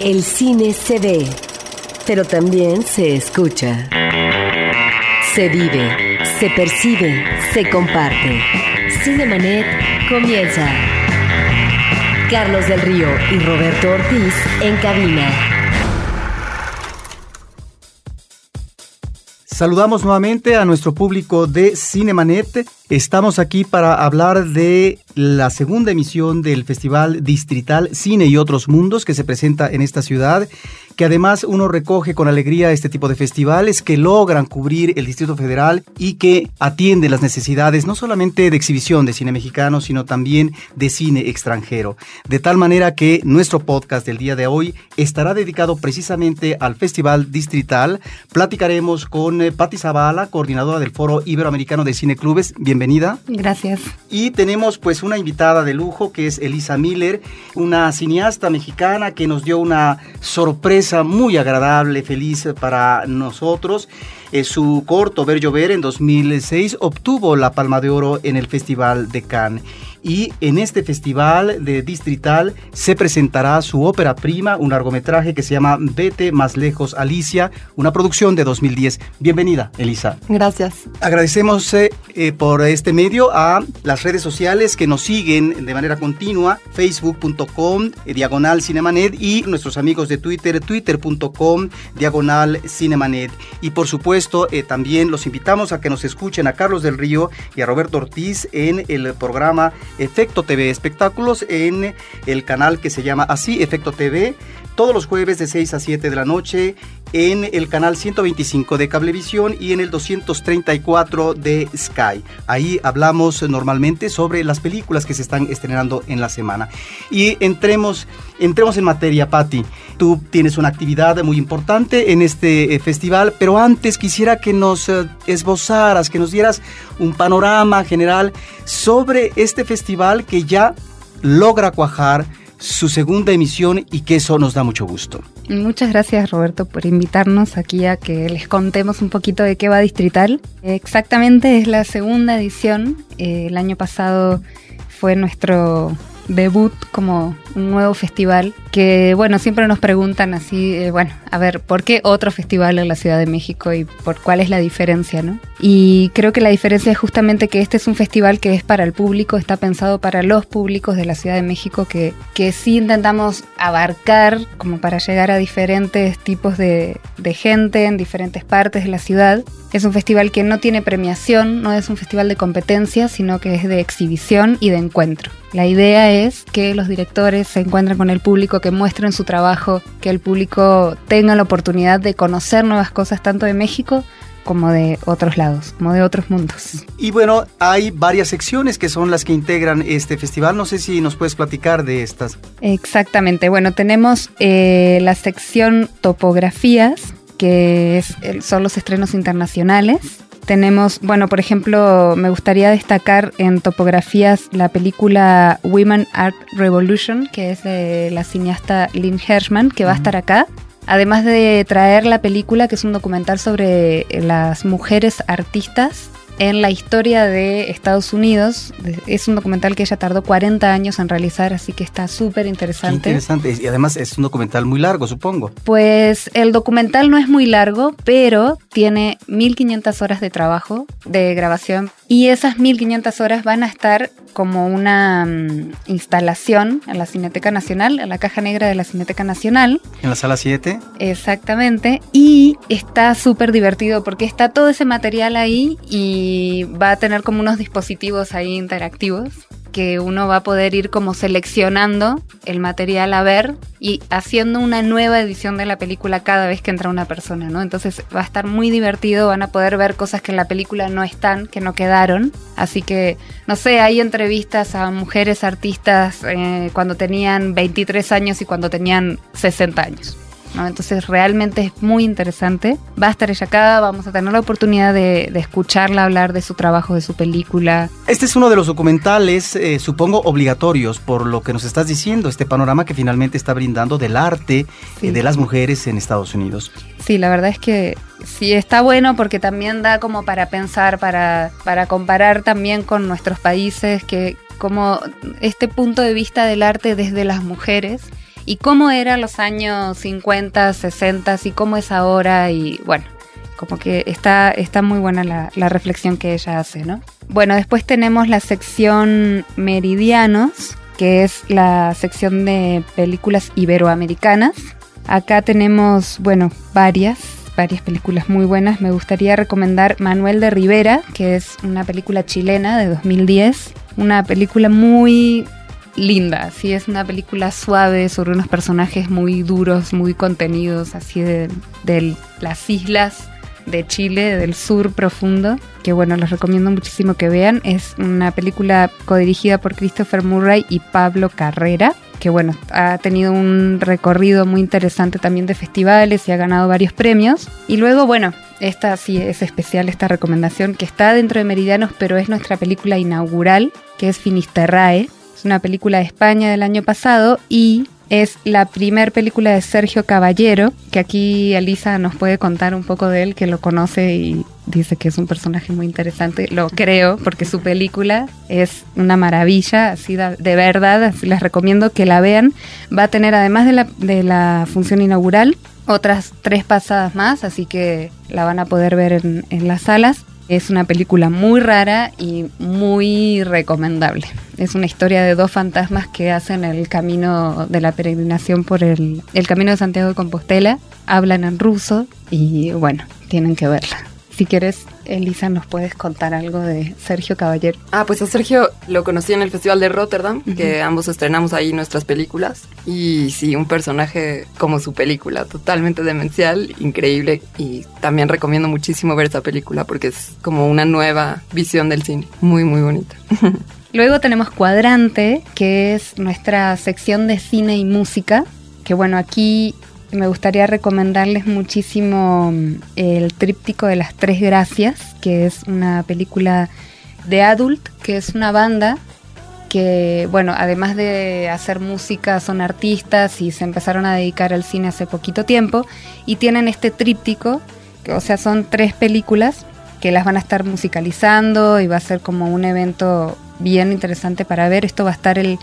El cine se ve, pero también se escucha. Se vive, se percibe, se comparte. Cinemanet comienza. Carlos del Río y Roberto Ortiz en cabina. Saludamos nuevamente a nuestro público de Cinemanet. Estamos aquí para hablar de la segunda emisión del Festival Distrital Cine y otros Mundos que se presenta en esta ciudad, que además uno recoge con alegría este tipo de festivales que logran cubrir el Distrito Federal y que atiende las necesidades no solamente de exhibición de cine mexicano, sino también de cine extranjero. De tal manera que nuestro podcast del día de hoy estará dedicado precisamente al Festival Distrital. Platicaremos con eh, Patti Zavala, coordinadora del Foro Iberoamericano de Cine Clubes. Bienvenida. Gracias. Y tenemos pues una invitada de lujo que es Elisa Miller, una cineasta mexicana que nos dio una sorpresa muy agradable, feliz para nosotros. Eh, su corto Ver Llover en 2006 obtuvo la Palma de Oro en el Festival de Cannes y en este festival de Distrital se presentará su ópera prima, un largometraje que se llama Vete más lejos Alicia, una producción de 2010. Bienvenida, Elisa. Gracias. Agradecemos eh, eh, por este medio a las redes sociales que nos siguen de manera continua, facebook.com, eh, diagonal cinemanet y nuestros amigos de Twitter, twitter.com, diagonal cinemanet. Y por supuesto, también los invitamos a que nos escuchen a Carlos del Río y a Roberto Ortiz en el programa Efecto TV Espectáculos en el canal que se llama así, Efecto TV, todos los jueves de 6 a 7 de la noche en el canal 125 de Cablevisión y en el 234 de Sky. Ahí hablamos normalmente sobre las películas que se están estrenando en la semana. Y entremos, entremos en materia, Patti. Tú tienes una actividad muy importante en este eh, festival, pero antes quisiera que nos eh, esbozaras, que nos dieras un panorama general sobre este festival que ya logra cuajar su segunda emisión y que eso nos da mucho gusto. Muchas gracias Roberto por invitarnos aquí a que les contemos un poquito de qué va Distrital. Exactamente es la segunda edición. Eh, el año pasado fue nuestro debut como un nuevo festival que, bueno, siempre nos preguntan así, eh, bueno, a ver, ¿por qué otro festival en la Ciudad de México y por cuál es la diferencia, no? Y creo que la diferencia es justamente que este es un festival que es para el público, está pensado para los públicos de la Ciudad de México, que, que sí intentamos abarcar como para llegar a diferentes tipos de, de gente en diferentes partes de la ciudad. Es un festival que no tiene premiación, no es un festival de competencia, sino que es de exhibición y de encuentro. La idea es que los directores se encuentren con el público, que muestren su trabajo, que el público tenga la oportunidad de conocer nuevas cosas tanto de México como de otros lados, como de otros mundos. Y bueno, hay varias secciones que son las que integran este festival. No sé si nos puedes platicar de estas. Exactamente. Bueno, tenemos eh, la sección topografías, que son los estrenos internacionales. Tenemos, bueno, por ejemplo, me gustaría destacar en topografías la película Women Art Revolution, que es de la cineasta Lynn Hershman, que va a estar acá. Además de traer la película, que es un documental sobre las mujeres artistas en la historia de Estados Unidos. Es un documental que ella tardó 40 años en realizar, así que está súper interesante. interesante. Y además es un documental muy largo, supongo. Pues el documental no es muy largo, pero tiene 1500 horas de trabajo, de grabación. Y esas 1500 horas van a estar como una mm, instalación en la Cineteca Nacional, en la caja negra de la Cineteca Nacional. En la sala 7. Exactamente. Y está súper divertido porque está todo ese material ahí y va a tener como unos dispositivos ahí interactivos que uno va a poder ir como seleccionando el material a ver y haciendo una nueva edición de la película cada vez que entra una persona, ¿no? Entonces va a estar muy divertido, van a poder ver cosas que en la película no están, que no quedaron. Así que, no sé, hay entrevistas a mujeres artistas eh, cuando tenían 23 años y cuando tenían 60 años. Entonces realmente es muy interesante. Va a estar ella acá, vamos a tener la oportunidad de, escucharla hablar de su trabajo, de su película. Este es uno de los documentales, eh, supongo, obligatorios por lo que nos estás diciendo, este panorama que finalmente está brindando del arte eh, de las mujeres en Estados Unidos. Sí, la verdad es que sí está bueno porque también da como para pensar, para, para comparar también con nuestros países, que como este punto de vista del arte desde las mujeres y cómo era los años 50, 60 y cómo es ahora y bueno, como que está, está muy buena la, la reflexión que ella hace, ¿no? Bueno, después tenemos la sección Meridianos, que es la sección de películas iberoamericanas. Acá tenemos, bueno, varias, varias películas muy buenas. Me gustaría recomendar Manuel de Rivera, que es una película chilena de 2010. Una película muy linda, sí, es una película suave sobre unos personajes muy duros, muy contenidos, así de, las islas de Chile, del sur profundo, que bueno, les recomiendo muchísimo que vean. Es una película codirigida por Christopher Murray y Pablo Carrera, que bueno, ha tenido un recorrido muy interesante también de festivales y ha ganado varios premios. Y luego, bueno, esta sí es especial, esta recomendación, que está dentro de Meridianos, pero es nuestra película inaugural, que es Finisterrae. Es una película de España del año pasado y es la primer película de Sergio Caballero, que aquí Elisa nos puede contar un poco de él, que lo conoce y dice que es un personaje muy interesante. Lo creo, porque su película es una maravilla, así de, verdad, así les recomiendo que la vean. Va a tener, además de la, de la función inaugural, otras tres pasadas más, así que la van a poder ver en, en las salas. Es una película muy rara y muy recomendable. Es una historia de dos fantasmas que hacen el camino de la peregrinación por el, el camino de Santiago de Compostela. Hablan en ruso y bueno, tienen que verla. Si quieres, Elisa, nos puedes contar algo de Sergio Caballero. Ah, pues a Sergio lo conocí en el Festival de Rotterdam, que ambos estrenamos ahí nuestras películas. Y sí, un personaje como su película, totalmente demencial, increíble. Y también recomiendo muchísimo ver esa película porque es como una nueva visión del cine. Muy, muy bonita. Luego tenemos Cuadrante, que es nuestra sección de cine y música. Que bueno, aquí me gustaría recomendarles muchísimo mm, el tríptico de las tres gracias, que es una película de adult, que es una banda que, bueno, además de hacer música, son artistas y se empezaron a dedicar al cine hace poquito tiempo y tienen este tríptico, que, o sea, son tres películas que las van a estar musicalizando y va a ser como un evento bien interesante para ver. Esto va a estar el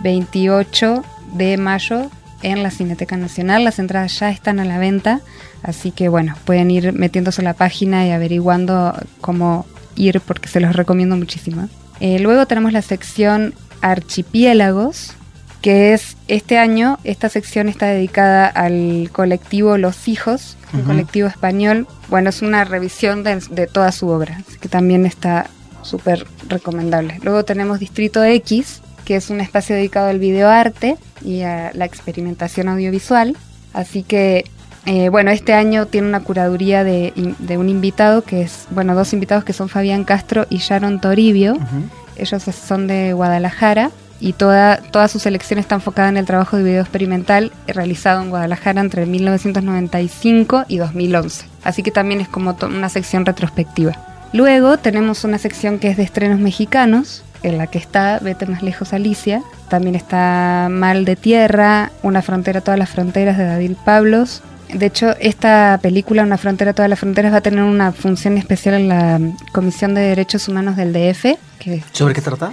28 de mayo en la Cineteca Nacional. Las entradas ya están a la venta, así que bueno, pueden ir metiéndose a la página y averiguando cómo ir porque se los recomiendo muchísimo. Eh, luego tenemos la sección Archipiélagos, que es este año, esta sección está dedicada al colectivo Los Hijos, un colectivo español. Bueno, es una revisión de, de toda su obra, así que también está súper recomendable. Luego tenemos Distrito X, que es un espacio dedicado al videoarte y a la experimentación audiovisual. Así que, eh, bueno, este año tiene una curaduría de, de, un invitado que es, bueno, dos invitados que son Fabián Castro y Sharon Toribio. Uh -huh. Ellos son de Guadalajara y toda, toda su selección está enfocada en el trabajo de video experimental realizado en Guadalajara entre 1995 y 2011. Así que también es como una sección retrospectiva. Luego tenemos una sección que es de estrenos mexicanos, en la que está Vete más lejos Alicia. También está Mal de Tierra, Una frontera, todas las fronteras de David Pablos. De hecho, esta película, Una frontera, todas las fronteras, va a tener una función especial en la Comisión de Derechos Humanos del DF. Que ¿Sobre qué trata?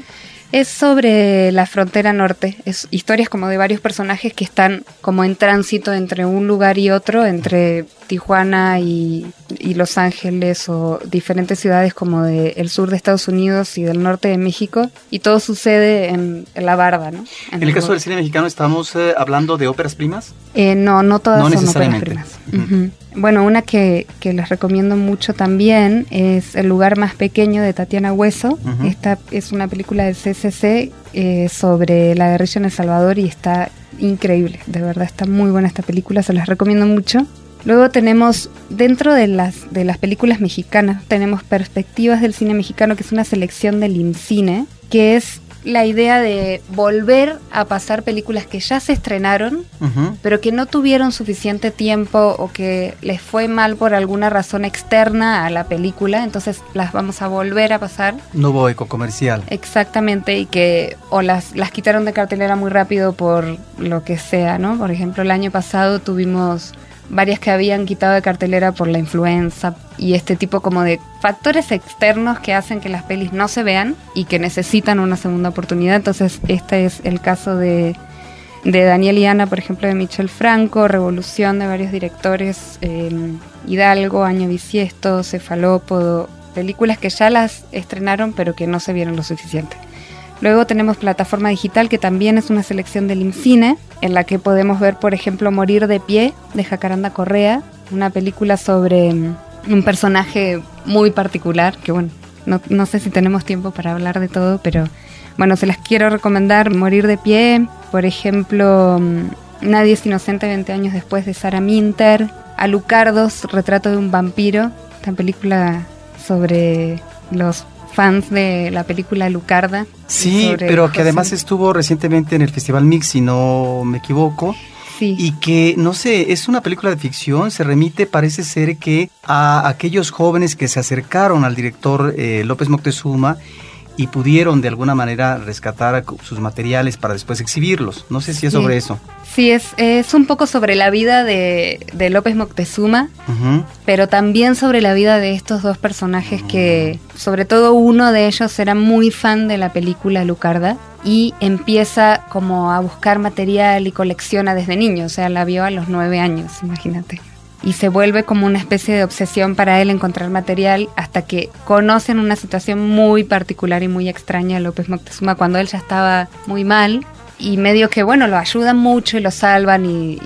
Es sobre la frontera norte. Es historias como de varios personajes que están como en tránsito entre un lugar y otro, entre Tijuana y, y Los Ángeles o diferentes ciudades como del el sur de Estados Unidos y del norte de México. Y todo sucede en, en la barda, ¿no? En, en el caso del cine mexicano, ¿estamos eh, hablando de óperas primas? Eh, no, no todas no son necesariamente. óperas primas. Uh -huh. Bueno, una que, que, les recomiendo mucho también es El lugar más pequeño de Tatiana Hueso. Uh -huh. Esta es una película del CCC eh, sobre la guerrilla en El Salvador y está increíble. De verdad, está muy buena esta película, se las recomiendo mucho. Luego tenemos, dentro de las, de las películas mexicanas, tenemos Perspectivas del Cine Mexicano, que es una selección del IMCINE, que es la idea de volver a pasar películas que ya se estrenaron, uh -huh. pero que no tuvieron suficiente tiempo o que les fue mal por alguna razón externa a la película, entonces las vamos a volver a pasar. No hubo eco comercial. Exactamente, y que o las, las quitaron de cartelera muy rápido por lo que sea, ¿no? Por ejemplo, el año pasado tuvimos varias que habían quitado de cartelera por la influenza y este tipo como de factores externos que hacen que las pelis no se vean y que necesitan una segunda oportunidad. Entonces este es el caso de de Daniel y Ana, por ejemplo, de Michel Franco, Revolución de varios directores, eh, Hidalgo, Año Bisiesto, Cefalópodo, películas que ya las estrenaron pero que no se vieron lo suficiente. Luego tenemos plataforma digital que también es una selección del INCINE, en la que podemos ver, por ejemplo, Morir de pie de Jacaranda Correa, una película sobre mm, un personaje muy particular, que bueno, no, no sé si tenemos tiempo para hablar de todo, pero bueno, se las quiero recomendar. Morir de pie, por ejemplo, mm, Nadie es inocente 20 años después de Sara Minter, Alucardos, Retrato de un vampiro, esta película sobre los fans de la película Lucarda. Sí, pero que además estuvo recientemente en el Festival Mix, si no me equivoco. Sí. Y que, no sé, es una película de ficción, se remite, parece ser que a aquellos jóvenes que se acercaron al director eh, López Moctezuma y pudieron de alguna manera rescatar sus materiales para después exhibirlos. No sé si es sobre eso. Sí, es, es un poco sobre la vida de, de López Moctezuma, pero también sobre la vida de estos dos personajes que, sobre todo uno de ellos era muy fan de la película Lucarda y empieza como a buscar material y colecciona desde niño, o sea, la vio a los nueve años, imagínate y se vuelve como una especie de obsesión para él encontrar material hasta que conocen una situación muy particular y muy extraña a López Moctezuma cuando él ya estaba muy mal y medio que bueno lo ayudan mucho y lo salvan y,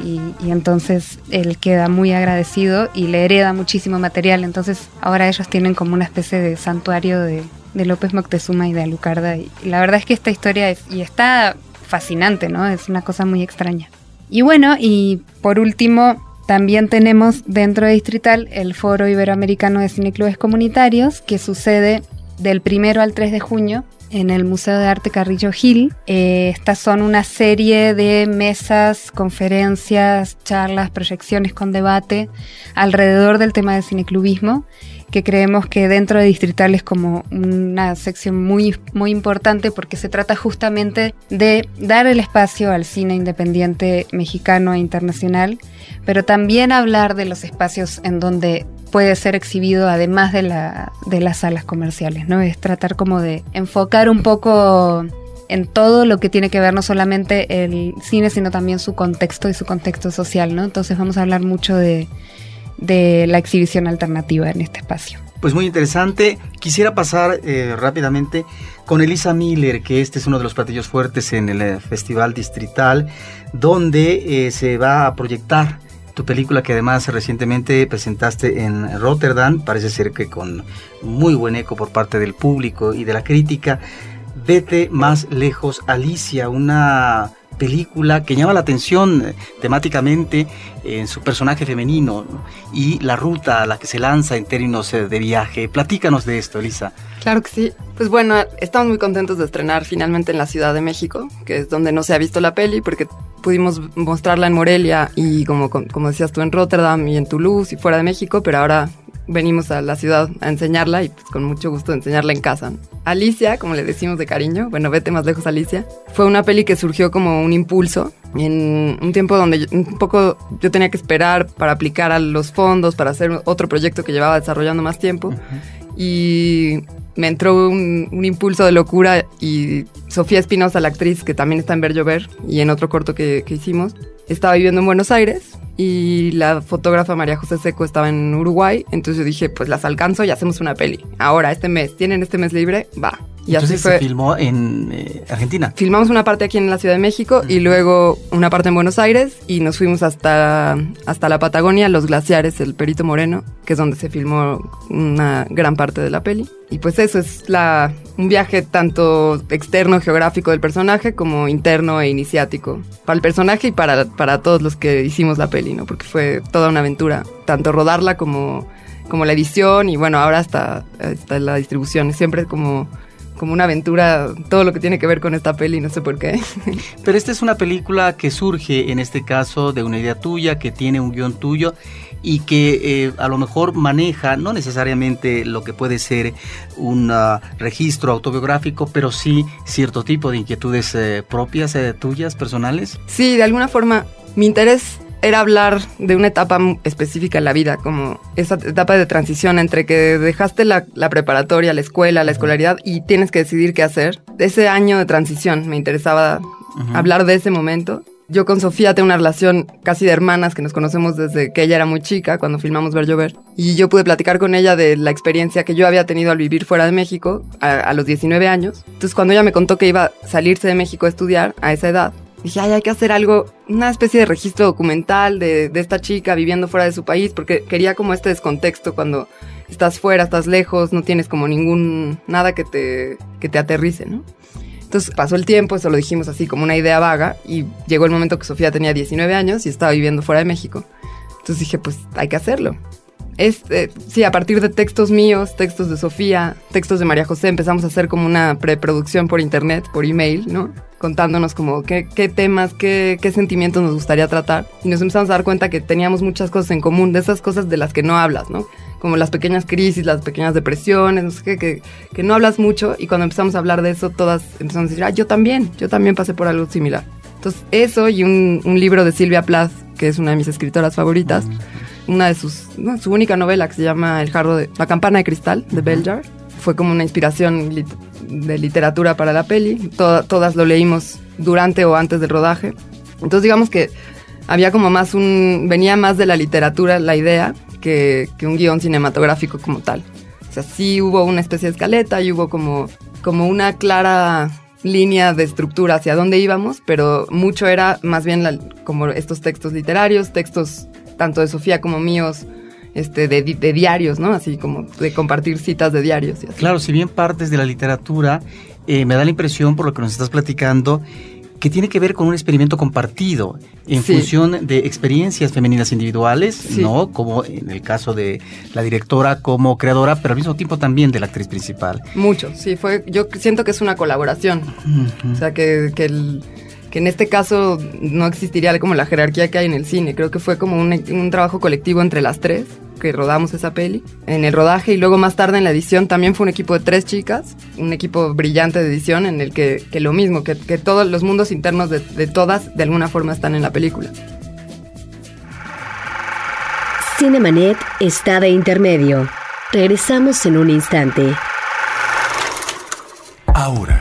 entonces él queda muy agradecido y le hereda muchísimo material. Entonces ahora ellos tienen como una especie de santuario de, López Moctezuma y de Alucarda y, la verdad es que esta historia es, y está fascinante no es una cosa muy extraña. Y bueno y por último también tenemos dentro de Distrital el Foro Iberoamericano de Cineclubes Comunitarios, que sucede del 1 al 3 de junio en el Museo de Arte Carrillo Gil. Eh, estas son una serie de mesas, conferencias, charlas, proyecciones con debate alrededor del tema del cineclubismo que creemos que dentro de Distrital es como una sección muy, muy importante porque se trata justamente de dar el espacio al cine independiente mexicano e internacional, pero también hablar de los espacios en donde puede ser exhibido además de, la, de las salas comerciales, ¿no? Es tratar como de enfocar un poco en todo lo que tiene que ver no solamente el cine, sino también su contexto y su contexto social, ¿no? Entonces vamos a hablar mucho de de la exhibición alternativa en este espacio. Pues muy interesante. Quisiera pasar eh, rápidamente con Elisa Miller, que este es uno de los platillos fuertes en el eh, Festival Distrital, donde eh, se va a proyectar tu película que además recientemente presentaste en Rotterdam, parece ser que con muy buen eco por parte del público y de la crítica. Vete más lejos, Alicia, una película que llama la atención eh, temáticamente en su personaje femenino y la ruta a la que se lanza en términos eh, de viaje. Platícanos de esto, Elisa. Claro que sí. Pues bueno, estamos muy contentos de estrenar finalmente en la Ciudad de México, que es donde no se ha visto la peli, porque pudimos mostrarla en Morelia y como, como decías tú en Rotterdam y en Toulouse y fuera de México, pero ahora venimos a la ciudad a enseñarla y pues con mucho gusto enseñarla en casa. Alicia, como le decimos de cariño, bueno, vete más lejos Alicia, fue una peli que surgió como un impulso en un tiempo donde un poco yo tenía que esperar para aplicar a los fondos, para hacer otro proyecto que llevaba desarrollando más tiempo. Y me entró un, impulso de locura y Sofía Espinosa, la actriz que también está en Ver Llover y en otro corto que, que hicimos, estaba viviendo en Buenos Aires y la fotógrafa María José Seco estaba en Uruguay, entonces yo dije, pues las alcanzo y hacemos una peli. Ahora, este mes, ¿tienen este mes libre? Va. Y entonces así fue. se filmó en eh, Argentina. Filmamos una parte aquí en la Ciudad de México y luego una parte en Buenos Aires y nos fuimos hasta, hasta la Patagonia, los glaciares, el Perito Moreno, que es donde se filmó una gran parte de la peli. Y pues eso es la, un viaje tanto externo geográfico del personaje como interno e iniciático para el personaje y para, para todos los que hicimos la peli, ¿no? Porque fue toda una aventura, tanto rodarla como, como la edición y bueno, ahora hasta, hasta la distribución. Siempre como como una aventura, todo lo que tiene que ver con esta peli, no sé por qué. Pero esta es una película que surge, en este caso, de una idea tuya, que tiene un guion tuyo y que eh, a lo mejor maneja no necesariamente lo que puede ser un ah, registro autobiográfico, pero sí cierto tipo de inquietudes eh, propias eh, tuyas, personales. Sí, de alguna forma mi interés era hablar de una etapa específica en la vida, como esa etapa de transición entre que dejaste la, preparatoria, la escuela, la escolaridad y tienes que decidir qué hacer. Ese año de transición me interesaba hablar de ese momento yo con Sofía tengo una relación casi de hermanas que nos conocemos desde que ella era muy chica, cuando filmamos Ver Llover. Y yo pude platicar con ella de la experiencia que yo había tenido al vivir fuera de México a, a los 19 años. Entonces, cuando ella me contó que iba a salirse de México a estudiar a esa edad, dije, ay, hay que hacer algo, una especie de registro documental de, de, esta chica viviendo fuera de su país, porque quería como este descontexto cuando estás fuera, estás lejos, no tienes como ningún, nada que te, que te aterrice, ¿no? Entonces pasó el tiempo, eso lo dijimos así como una idea vaga, y llegó el momento que Sofía tenía 19 años y estaba viviendo fuera de México. Entonces dije, pues hay que hacerlo. Es, eh, sí, a partir de textos míos, textos de Sofía, textos de María José, empezamos a hacer como una preproducción por internet, por email, ¿no? Contándonos como qué, qué temas, qué, qué, sentimientos nos gustaría tratar. Y nos empezamos a dar cuenta que teníamos muchas cosas en común, de esas cosas de las que no hablas, ¿no? Como las pequeñas crisis, las pequeñas depresiones, no sé qué, que, que no hablas mucho. Y cuando empezamos a hablar de eso, todas empezamos a decir, ah, yo también, yo también pasé por algo similar. Entonces, eso y un, un libro de Silvia Plath, que es una de mis escritoras favoritas. Una de sus, no, su única novela que se llama El jarro de la campana de cristal de Beljar. Fue como una inspiración lit de literatura para la peli. Toda, todas lo leímos durante o antes del rodaje. Entonces digamos que había como más un, venía más de la literatura la idea que, que un guion cinematográfico como tal. O sea, sí hubo una especie de escaleta y hubo como, como una clara línea de estructura hacia dónde íbamos, pero mucho era más bien la, como estos textos literarios, textos tanto de Sofía como míos, este, de, de, diarios, ¿no? Así como de compartir citas de diarios. Y así. Claro, si bien partes de la literatura, eh, me da la impresión, por lo que nos estás platicando, que tiene que ver con un experimento compartido en sí. función de experiencias femeninas individuales, sí. ¿no? Como en el caso de la directora como creadora, pero al mismo tiempo también de la actriz principal. Mucho, sí, fue, yo siento que es una colaboración. Uh -huh. O sea, que, que el que en este caso no existiría como la jerarquía que hay en el cine. Creo que fue como un, un, trabajo colectivo entre las tres que rodamos esa peli. En el rodaje y luego más tarde en la edición también fue un equipo de tres chicas, un equipo brillante de edición en el que, que lo mismo, que, que, todos los mundos internos de, de todas de alguna forma están en la película. Cinemanet está de intermedio. Regresamos en un instante. Ahora,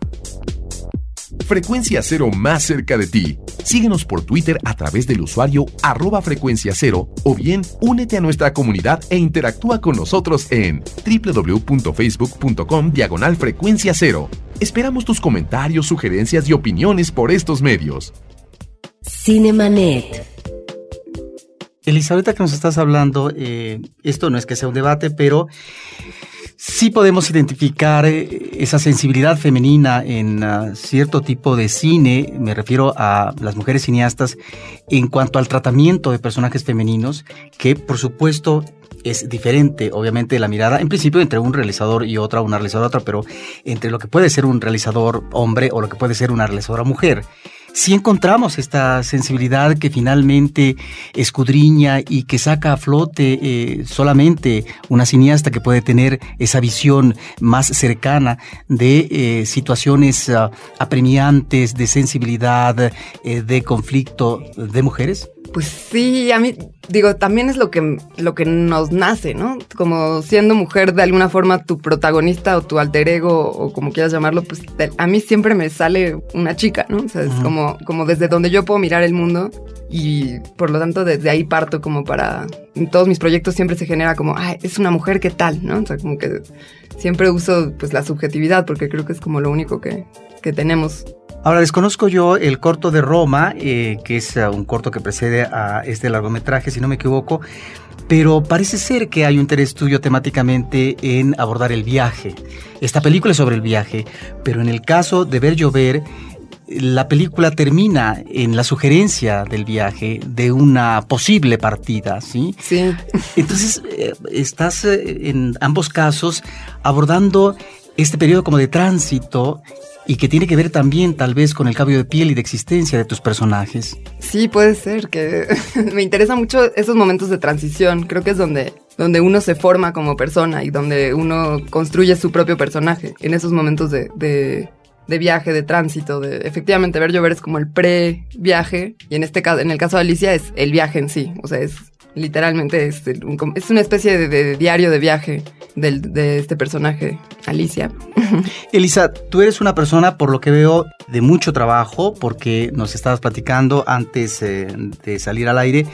Frecuencia Cero más cerca de ti. Síguenos por Twitter a través del usuario arroba frecuencia cero o bien únete a nuestra comunidad e interactúa con nosotros en www.facebook.com diagonal frecuencia cero. Esperamos tus comentarios, sugerencias y opiniones por estos medios. Cinemanet. Ahorita que nos estás hablando, eh, esto no es que sea un debate, pero sí podemos identificar eh, esa sensibilidad femenina en uh, cierto tipo de cine, me refiero a las mujeres cineastas, en cuanto al tratamiento de personajes femeninos, que por supuesto es diferente, obviamente, la mirada, en principio, entre un realizador y otra, una realizadora otra, pero entre lo que puede ser un realizador hombre o lo que puede ser una realizadora mujer si encontramos esta sensibilidad que finalmente escudriña y que saca a flote eh, solamente una cineasta que puede tener esa visión más cercana de eh, situaciones uh, apremiantes, de sensibilidad, eh, de conflicto de mujeres? Pues sí, a mí digo, también es lo que, lo que nos nace, ¿no? Como siendo mujer, de alguna forma, tu protagonista o tu alter ego, o como quieras llamarlo, pues a mí siempre me sale una chica, ¿no? O sea, es uh -huh. como, como desde donde yo puedo mirar el mundo y por lo tanto desde ahí parto como para, en todos mis proyectos siempre se genera como, ah, es una mujer, ¿qué tal? ¿No? O sea, como que siempre uso pues la subjetividad porque creo que es como lo único que, que tenemos Ahora, desconozco yo el corto de Roma, eh, que es uh, un corto que precede a este largometraje, si no me equivoco, pero parece ser que hay un interés tuyo temáticamente en abordar el viaje. Esta película es sobre el viaje, pero en el caso de Ver Llover, la película termina en la sugerencia del viaje de una posible partida, ¿sí? Sí. Entonces, eh, estás eh, en ambos casos abordando este periodo como de tránsito y que tiene que ver también tal vez con el cambio de piel y de existencia de tus personajes. Sí, puede ser, que me interesa mucho esos momentos de transición, creo que es donde, donde uno se forma como persona y donde uno construye su propio personaje, en esos momentos de, de, viaje, de tránsito, de efectivamente ver llover es como el pre-viaje y en este caso, en el caso de Alicia es el viaje en sí, o sea, es literalmente es, es una especie de, diario de viaje de este personaje, Alicia. Elisa, tú eres una persona, por lo que veo, de mucho trabajo, porque nos estabas platicando antes eh, de salir al aire,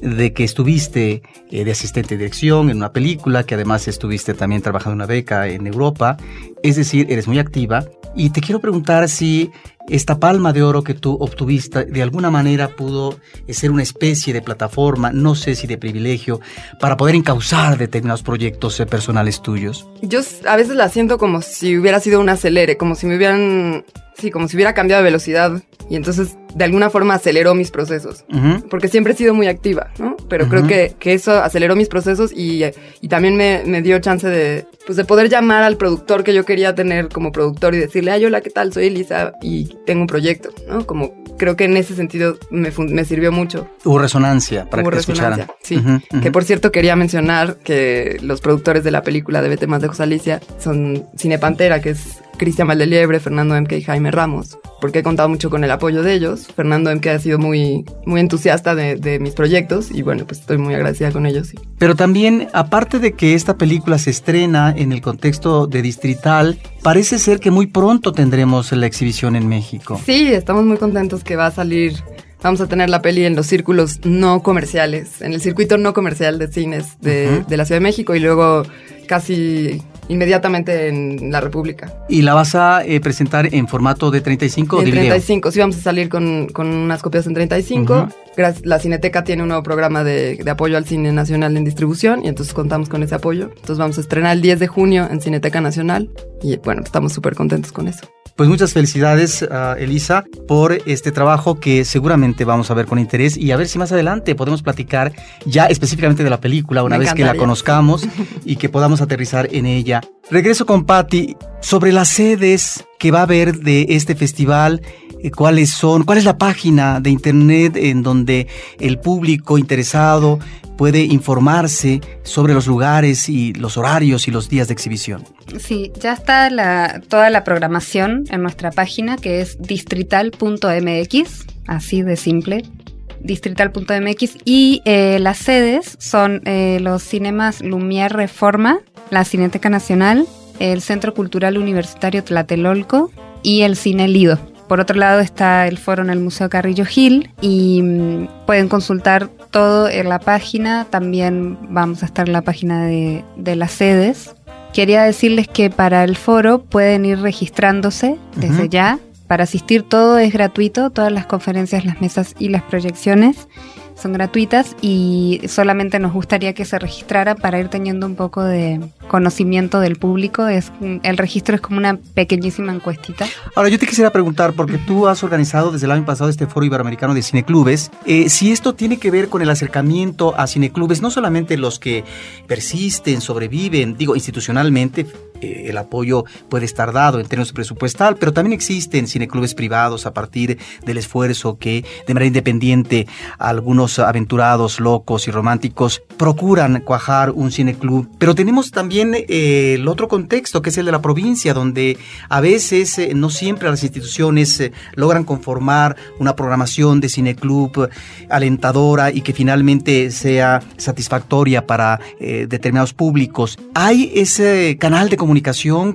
de que estuviste eh, de asistente de dirección en una película, que además estuviste también trabajando en una beca en Europa, es decir, eres muy activa. Y te quiero preguntar si esta palma de oro que tú obtuviste de alguna manera pudo ser una especie de plataforma, no sé si de privilegio, para poder encauzar determinados proyectos eh, personales tuyos. Yo a veces la siento como si hubiera sido un acelere, como si me hubieran, sí, como si hubiera cambiado de velocidad y entonces de alguna forma aceleró mis procesos, porque siempre he sido muy activa, ¿no? Pero creo que, que, eso aceleró mis procesos y, y también me, me, dio chance de, pues de poder llamar al productor que yo quería tener como productor y decirle, ay, hola, ¿qué tal? Soy Elisa y tengo un proyecto, ¿no? Como creo que en ese sentido me, me sirvió mucho. Hubo resonancia para que te escucharan. Sí, que por cierto quería mencionar que los productores de la película de Vete más de Alicia son Cine Pantera, que es Cristian Valdeliebre, Fernando MK y Jaime Ramos, porque he contado mucho con el apoyo de ellos. Fernando MK ha sido muy, muy entusiasta de, mis proyectos y bueno, pues estoy muy agradecida con ellos. Sí. Pero también, aparte de que esta película se estrena en el contexto de Distrital, parece ser que muy pronto tendremos la exhibición en México. Sí, estamos muy contentos que va a salir vamos a tener la peli en los círculos no comerciales, en el circuito no comercial de cines de, de, la Ciudad de México y luego casi inmediatamente en la República. ¿Y la vas a eh, presentar en formato de 35 o de 35, sí, vamos a salir con, con unas copias en 35. La Cineteca tiene un nuevo programa de, de, apoyo al cine nacional en distribución y entonces contamos con ese apoyo. Entonces vamos a estrenar el 10 de junio en Cineteca Nacional y bueno, estamos súper contentos con eso. Pues muchas felicidades, a Elisa, por este trabajo que seguramente vamos a ver con interés y a ver si más adelante podemos platicar ya específicamente de la película una vez que la conozcamos y que podamos aterrizar en ella. Regreso con Patti sobre las sedes que va a haber de este festival cuáles son, cuál es la página de internet en donde el público interesado puede informarse sobre los lugares y los horarios y los días de exhibición. Sí, ya está toda la programación en nuestra página que es distrital.mx, así de simple, distrital.mx y eh, las sedes son eh, los cinemas Lumière Reforma, la Cineteca Nacional, el Centro Cultural Universitario Tlatelolco y el Cine Lido. Por otro lado está el foro en el Museo Carrillo Gil y mm, pueden consultar todo en la página. También vamos a estar en la página de, las sedes. Quería decirles que para el foro pueden ir registrándose desde ya. Para asistir todo es gratuito, todas las conferencias, las mesas y las proyecciones son gratuitas y solamente nos gustaría que se registrara para ir teniendo un poco de conocimiento del público. Es, el registro es como una pequeñísima encuestita. Ahora, yo te quisiera preguntar, porque tú has organizado desde el año pasado este Foro Iberoamericano de Cineclubes, eh, si esto tiene que ver con el acercamiento a cineclubes, no solamente los que persisten, sobreviven, digo, institucionalmente, eh, el apoyo puede estar dado en términos presupuestal, pero también existen cineclubes privados a partir del esfuerzo que de manera independiente algunos aventurados, locos y románticos procuran cuajar un cineclub. Pero tenemos también eh, el otro contexto que es el de la provincia, donde a veces eh, no siempre las instituciones logran conformar una programación de cineclub alentadora y que finalmente sea satisfactoria para determinados públicos. ¿Hay ese canal de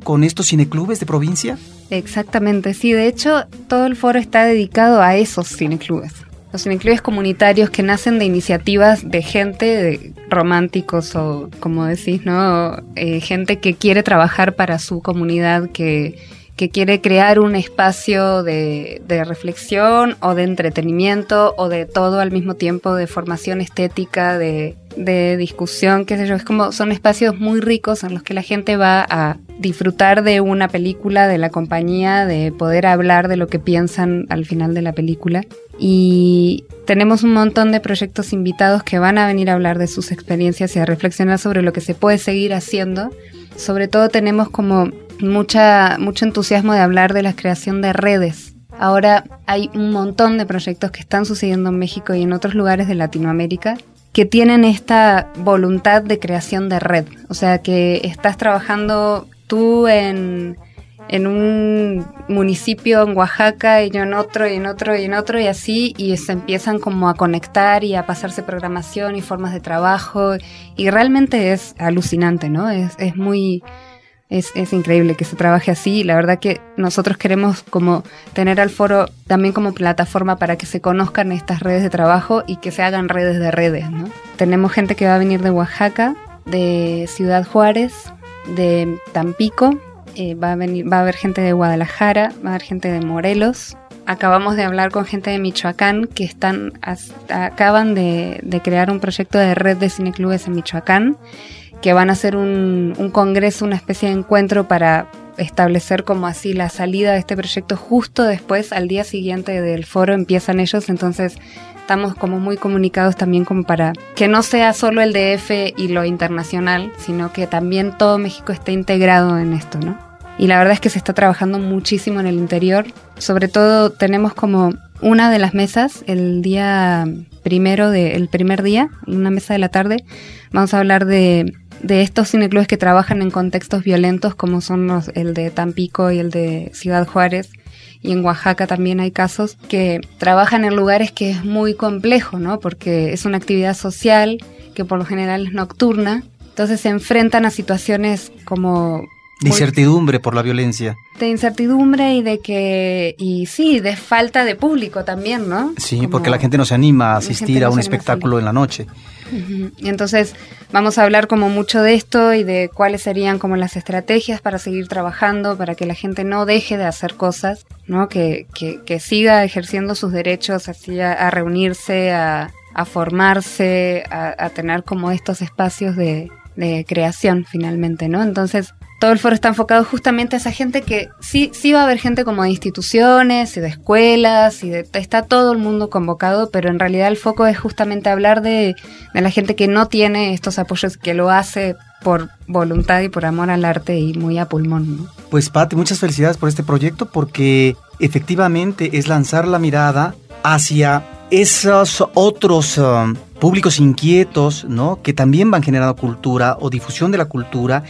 con estos cineclubes de provincia? Exactamente, sí. De hecho, todo el foro está dedicado a esos cineclubes. Los cineclubes comunitarios que nacen de iniciativas de gente, de románticos o, como decís, ¿no? Eh, gente que quiere trabajar para su comunidad, que, que quiere crear un espacio de, reflexión o de entretenimiento o de todo al mismo tiempo, de formación estética, de, de discusión, qué sé yo, es como son espacios muy ricos en los que la gente va a disfrutar de una película, de la compañía, de poder hablar de lo que piensan al final de la película. Y tenemos un montón de proyectos invitados que van a venir a hablar de sus experiencias y a reflexionar sobre lo que se puede seguir haciendo. Sobre todo tenemos como mucha, mucho entusiasmo de hablar de la creación de redes. Ahora hay un montón de proyectos que están sucediendo en México y en otros lugares de Latinoamérica que tienen esta voluntad de creación de red. O sea, que estás trabajando tú en, en un municipio en Oaxaca y yo en otro y en otro y en otro y así y se empiezan como a conectar y a pasarse programación y formas de trabajo y realmente es alucinante, ¿no? Es, es muy... Es, increíble que se trabaje así. La verdad que nosotros queremos como tener al foro también como plataforma para que se conozcan estas redes de trabajo y que se hagan redes de redes. Tenemos gente que va a venir de Oaxaca, de Ciudad Juárez, de Tampico, eh, va, a venir, va a haber gente de Guadalajara, va a haber gente de Morelos. Acabamos de hablar con gente de Michoacán que están acaban de, de, crear un proyecto de red de cineclubes en Michoacán, que van a hacer un, un congreso, una especie de encuentro para establecer como así la salida de este proyecto justo después, al día siguiente del foro empiezan ellos, entonces estamos como muy comunicados también como para que no sea solo el DF y lo internacional, sino que también todo México esté integrado en esto, ¿no? Y la verdad es que se está trabajando muchísimo en el interior. Sobre todo tenemos como una de las mesas el día primero de, el primer día, una mesa de la tarde, vamos a hablar de, de estos cineclubes que trabajan en contextos violentos como son los, el de Tampico y el de Ciudad Juárez, y en Oaxaca también hay casos que trabajan en lugares que es muy complejo, ¿no? Porque es una actividad social que por lo general es nocturna, entonces se enfrentan a situaciones como de incertidumbre por la violencia. De incertidumbre y de que, y sí, de falta de público también, ¿no? Sí, porque la gente no se anima a asistir a un espectáculo en la noche. Y entonces vamos a hablar como mucho de esto y de cuáles serían como las estrategias para seguir trabajando, para que la gente no deje de hacer cosas, ¿no? Que, que, que siga ejerciendo sus derechos así a, reunirse, a, a formarse, a, a, tener como estos espacios de, de creación finalmente, ¿no? Entonces todo el foro está enfocado justamente a esa gente que sí, sí va a haber gente como de instituciones y de escuelas y de, está todo el mundo convocado, pero en realidad el foco es justamente hablar de, de la gente que no tiene estos apoyos, que lo hace por voluntad y por amor al arte y muy a pulmón. Pues Pati, muchas felicidades por este proyecto porque efectivamente es lanzar la mirada hacia esos otros um, públicos inquietos, ¿no? Que también van generando cultura o difusión de la cultura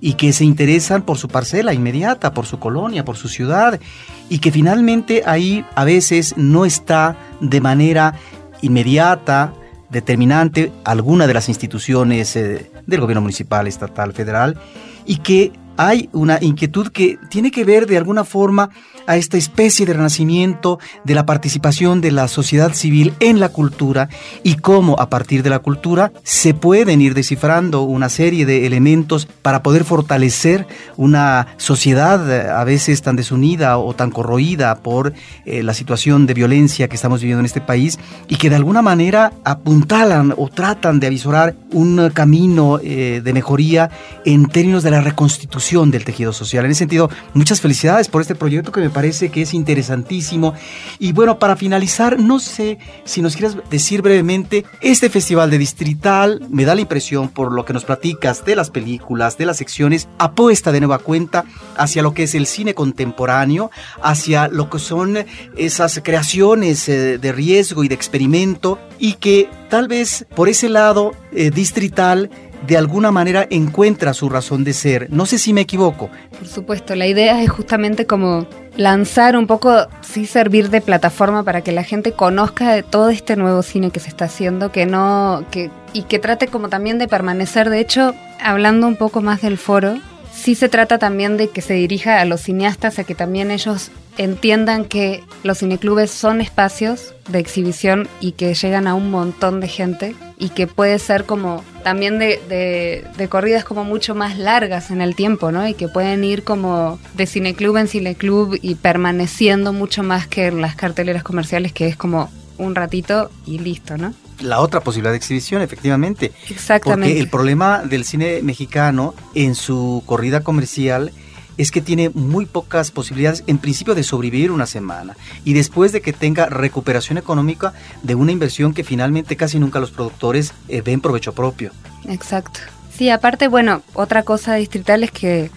y que se interesan por su parcela inmediata, por su colonia, por su ciudad, y que finalmente ahí a veces no está de manera inmediata, determinante, alguna de las instituciones eh, del gobierno municipal, estatal, federal, y que hay una inquietud que tiene que ver de alguna forma a esta especie de renacimiento de la participación de la sociedad civil en la cultura y cómo a partir de la cultura se pueden ir descifrando una serie de elementos para poder fortalecer una sociedad eh, a veces tan desunida o tan corroída por eh, la situación de violencia que estamos viviendo en este país y que de alguna manera apuntalan o tratan de avisorar un camino eh, de mejoría en términos de la reconstitución del tejido social. En ese sentido, muchas felicidades por este proyecto que me parece que es interesantísimo. Y bueno, para finalizar, no sé si nos quieres decir brevemente, este festival de Distrital me da la impresión por lo que nos platicas de las películas, de las secciones, apuesta de nueva cuenta hacia lo que es el cine contemporáneo, hacia lo que son esas creaciones eh, de riesgo y de experimento y que tal vez por ese lado eh, distrital de alguna manera encuentra su razón de ser. No sé si me equivoco. Por supuesto, la idea es justamente como lanzar un poco, sí servir de plataforma para que la gente conozca de todo este nuevo cine que se está haciendo, que no, que, y que trate como también de permanecer. De hecho, hablando un poco más del foro, sí se trata también de que se dirija a los cineastas, a que también ellos entiendan que los cineclubes son espacios de exhibición y que llegan a un montón de gente y que puede ser como también de, de, de, corridas como mucho más largas en el tiempo, ¿no? Y que pueden ir como de cineclub en cineclub y permaneciendo mucho más que en las carteleras comerciales, que es como un ratito y listo, ¿no? la otra posibilidad de exhibición, efectivamente. Exactamente. Porque el problema del cine mexicano en su corrida comercial es que tiene muy pocas posibilidades, en principio, de sobrevivir una semana y después de que tenga recuperación económica de una inversión que finalmente casi nunca los productores eh, ven provecho propio. Exacto. Sí, aparte, bueno, otra cosa distrital es que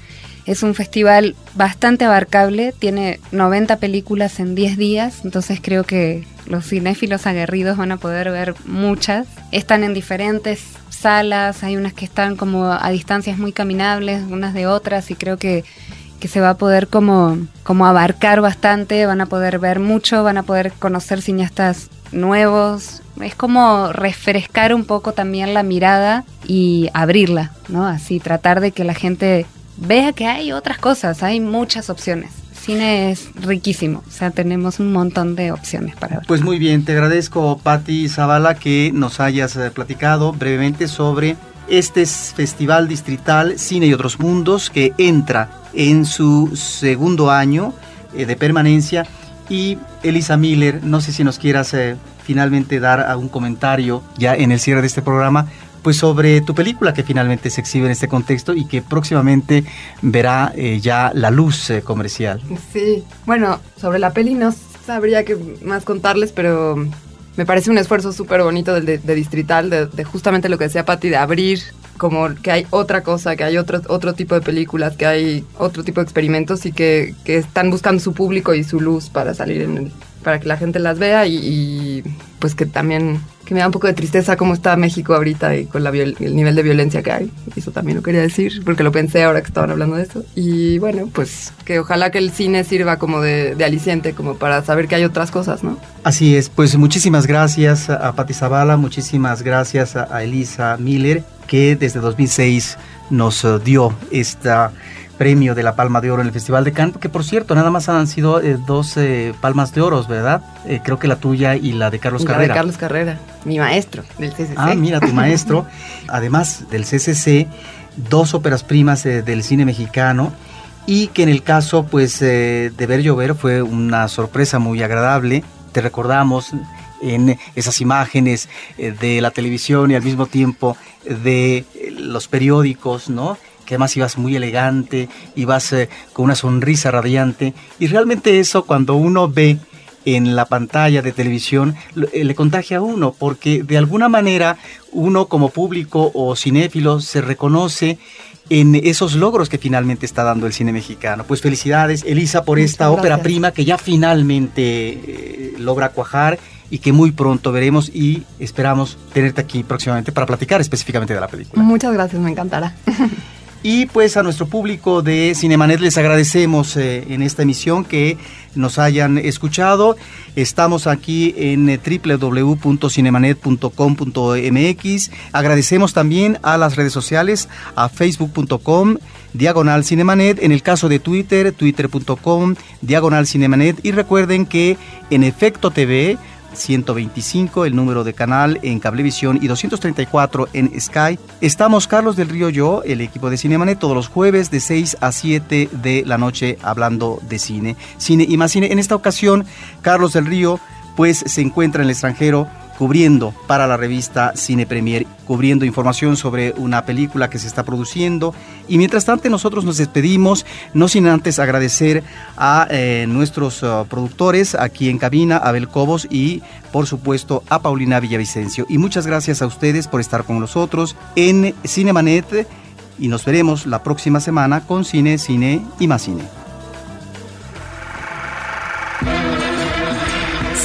es un festival bastante abarcable, tiene 90 películas en 10 días, entonces creo que los cinéfilos aguerridos van a poder ver muchas. Están en diferentes salas, hay unas que están como a distancias muy caminables unas de otras y creo que, que se va a poder como, como abarcar bastante, van a poder ver mucho, van a poder conocer cineastas nuevos. Es como refrescar un poco también la mirada y abrirla, ¿no? Así, tratar de que la gente vea que hay otras cosas, hay muchas opciones. Cine es riquísimo, o sea, tenemos un montón de opciones para ver. Pues muy bien, te agradezco, Patti Zavala, que nos hayas eh, platicado brevemente sobre este Festival Distrital Cine y otros Mundos que entra en su segundo año eh, de permanencia. Y Elisa Miller, no sé si nos quieras eh, finalmente dar algún comentario ya en el cierre de este programa pues sobre tu película que finalmente se exhibe en este contexto y que próximamente verá eh, ya la luz eh, comercial. Sí, bueno, sobre la peli no sabría qué más contarles, pero me parece un esfuerzo súper bonito de, de, Distrital, de, justamente lo que decía Patti, de abrir como que hay otra cosa, que hay otro, otro tipo de películas, que hay otro tipo de experimentos y que, que están buscando su público y su luz para salir en el, para que la gente las vea y, pues que también que me da un poco de tristeza cómo está México ahorita y con el nivel de violencia que hay. Eso también lo quería decir porque lo pensé ahora que estaban hablando de eso. Y bueno, pues que ojalá que el cine sirva como de, aliciente, como para saber que hay otras cosas, ¿no? Así es, pues muchísimas gracias a Pati Zavala, muchísimas gracias a Elisa Miller que desde 2006 nos eh, dio esta premio de la Palma de Oro en el Festival de Cannes, que por cierto, nada más han sido eh, dos eh, palmas de oro, ¿verdad? Eh, creo que la tuya y la de Carlos la Carrera. de Carlos Carrera, mi maestro del CCC. Ah, mira, tu maestro. Además del CCC, dos óperas primas del cine mexicano y que en el caso pues de Ver Llover fue una sorpresa muy agradable. Te recordamos en esas imágenes de la televisión y al mismo tiempo de los periódicos, ¿no? Que además ibas muy elegante, ibas eh, con una sonrisa radiante. Y realmente eso cuando uno ve en la pantalla de televisión eh, le contagia a uno, porque de alguna manera uno como público o cinéfilo se reconoce en esos logros que finalmente está dando el cine mexicano. Pues felicidades, Elisa, por esta ópera prima que ya finalmente eh, logra cuajar y que muy pronto veremos y esperamos tenerte aquí próximamente para platicar específicamente de la película. Muchas gracias, me encantará. Y pues a nuestro público de Cinemanet les agradecemos eh, en esta emisión que nos hayan escuchado. Estamos aquí en eh, www.cinemanet.com.mx. Agradecemos también a las redes sociales, a facebook.com diagonal cinemanet, en el caso de Twitter, twitter.com diagonal cinemanet y recuerden que en Efecto TV 125, el número de canal en Cablevisión y 234 en Sky. Estamos Carlos del Río yo, el equipo de Cinemanet, todos los jueves de 6 a 7 de la noche hablando de cine, cine y más cine. En esta ocasión, Carlos del Río pues se encuentra en el extranjero cubriendo para la revista Cine Premier, cubriendo información sobre una película que se está produciendo. Y mientras tanto nosotros nos despedimos, no sin antes agradecer a eh, nuestros uh, productores aquí en cabina, Abel Cobos y por supuesto a Paulina Villavicencio. Y muchas gracias a ustedes por estar con nosotros en Cinemanet y nos veremos la próxima semana con Cine, Cine y más Cine.